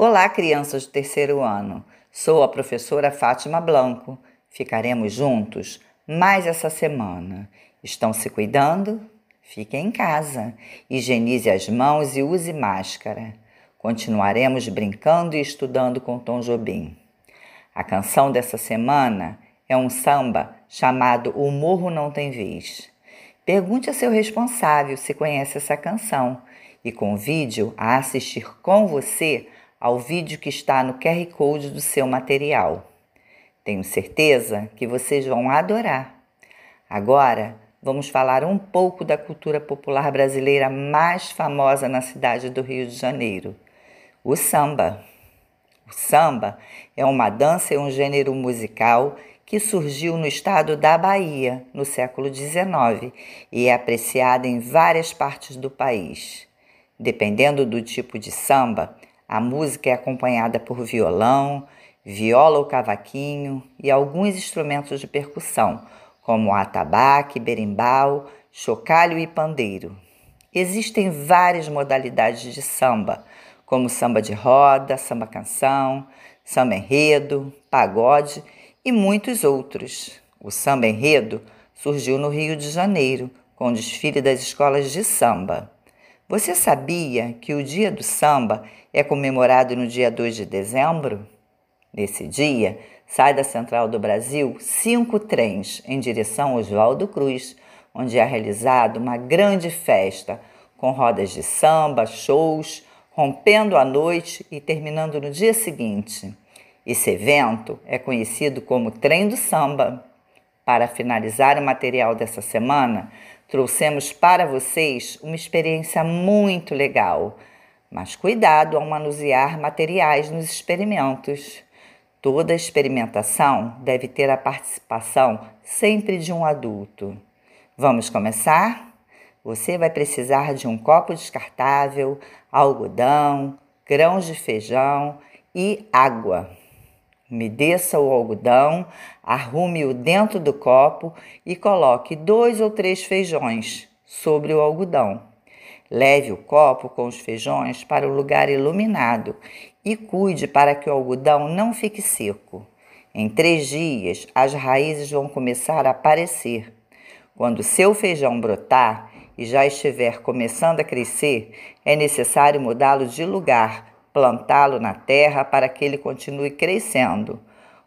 Olá, crianças do terceiro ano. Sou a professora Fátima Blanco. Ficaremos juntos mais essa semana. Estão se cuidando? Fique em casa. Higienize as mãos e use máscara. Continuaremos brincando e estudando com Tom Jobim. A canção dessa semana é um samba chamado O Morro Não Tem Vez. Pergunte a seu responsável se conhece essa canção e convide-o a assistir com você ao vídeo que está no QR Code do seu material. Tenho certeza que vocês vão adorar. Agora, vamos falar um pouco da cultura popular brasileira mais famosa na cidade do Rio de Janeiro, o samba. O samba é uma dança e um gênero musical que surgiu no estado da Bahia no século XIX e é apreciada em várias partes do país. Dependendo do tipo de samba, a música é acompanhada por violão, viola ou cavaquinho e alguns instrumentos de percussão, como atabaque, berimbau, chocalho e pandeiro. Existem várias modalidades de samba, como samba de roda, samba canção, samba enredo, pagode e muitos outros. O samba enredo surgiu no Rio de Janeiro, com o desfile das escolas de samba. Você sabia que o Dia do Samba é comemorado no dia 2 de dezembro? Nesse dia, sai da Central do Brasil cinco trens em direção ao Oswaldo Cruz, onde é realizada uma grande festa com rodas de samba, shows, rompendo a noite e terminando no dia seguinte. Esse evento é conhecido como Trem do Samba. Para finalizar o material dessa semana, trouxemos para vocês uma experiência muito legal. Mas cuidado ao manusear materiais nos experimentos. Toda experimentação deve ter a participação sempre de um adulto. Vamos começar? Você vai precisar de um copo descartável, algodão, grãos de feijão e água. Umedeça o algodão, arrume-o dentro do copo e coloque dois ou três feijões sobre o algodão. Leve o copo com os feijões para o lugar iluminado e cuide para que o algodão não fique seco. Em três dias, as raízes vão começar a aparecer. Quando seu feijão brotar e já estiver começando a crescer, é necessário mudá-lo de lugar plantá-lo na terra para que ele continue crescendo.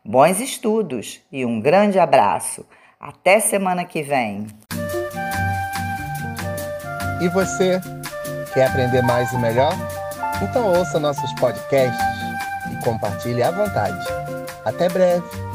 Bons estudos e um grande abraço. Até semana que vem. E você quer aprender mais e melhor? Então ouça nossos podcasts e compartilhe à vontade. Até breve.